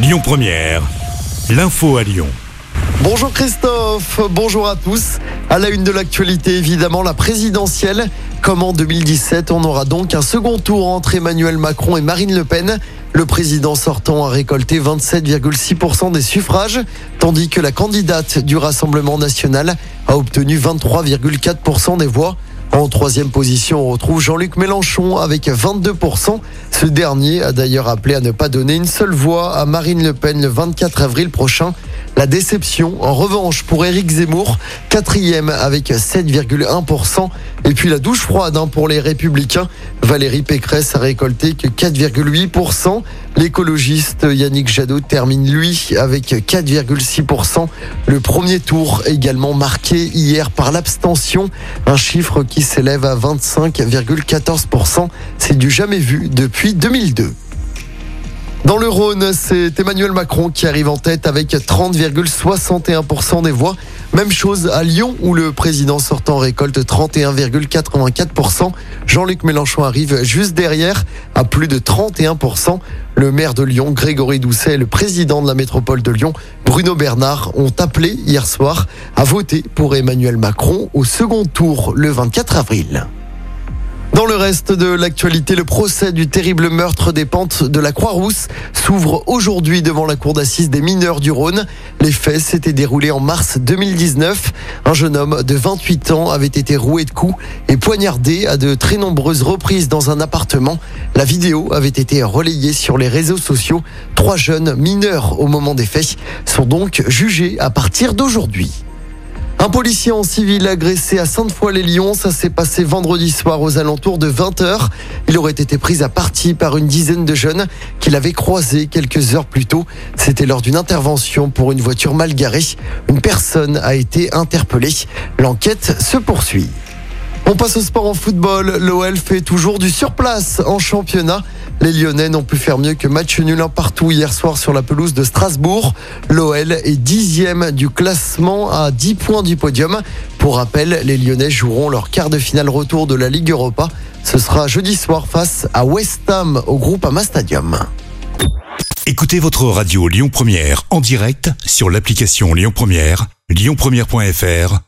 Lyon Première, l'info à Lyon. Bonjour Christophe, bonjour à tous. À la une de l'actualité, évidemment, la présidentielle. Comme en 2017, on aura donc un second tour entre Emmanuel Macron et Marine Le Pen. Le président sortant a récolté 27,6% des suffrages, tandis que la candidate du Rassemblement national a obtenu 23,4% des voix. En troisième position, on retrouve Jean-Luc Mélenchon avec 22%. Ce dernier a d'ailleurs appelé à ne pas donner une seule voix à Marine Le Pen le 24 avril prochain. La déception, en revanche, pour Éric Zemmour, quatrième avec 7,1%. Et puis la douche froide hein, pour les Républicains. Valérie Pécresse a récolté que 4,8%. L'écologiste Yannick Jadot termine lui avec 4,6%. Le premier tour également marqué hier par l'abstention, un chiffre qui s'élève à 25,14%. C'est du jamais vu depuis 2002. Dans le Rhône, c'est Emmanuel Macron qui arrive en tête avec 30,61% des voix. Même chose à Lyon où le président sortant récolte 31,84%. Jean-Luc Mélenchon arrive juste derrière à plus de 31%. Le maire de Lyon, Grégory Doucet, et le président de la métropole de Lyon, Bruno Bernard, ont appelé hier soir à voter pour Emmanuel Macron au second tour le 24 avril. Dans le reste de l'actualité, le procès du terrible meurtre des pentes de la Croix-Rousse s'ouvre aujourd'hui devant la cour d'assises des mineurs du Rhône. Les faits s'étaient déroulés en mars 2019. Un jeune homme de 28 ans avait été roué de coups et poignardé à de très nombreuses reprises dans un appartement. La vidéo avait été relayée sur les réseaux sociaux. Trois jeunes mineurs au moment des faits sont donc jugés à partir d'aujourd'hui. Un policier en civil agressé à Sainte-Foy-les-Lyons, ça s'est passé vendredi soir aux alentours de 20h. Il aurait été pris à partie par une dizaine de jeunes qu'il avait croisés quelques heures plus tôt. C'était lors d'une intervention pour une voiture mal garée. Une personne a été interpellée. L'enquête se poursuit. On passe au sport en football. L'OL fait toujours du surplace en championnat. Les Lyonnais n'ont pu faire mieux que match nul partout hier soir sur la pelouse de Strasbourg. L'OL est dixième du classement à 10 points du podium. Pour rappel, les Lyonnais joueront leur quart de finale retour de la Ligue Europa. Ce sera jeudi soir face à West Ham au groupe Ama Stadium. Écoutez votre radio Lyon Première en direct sur l'application Lyon Première, lyonpremière.fr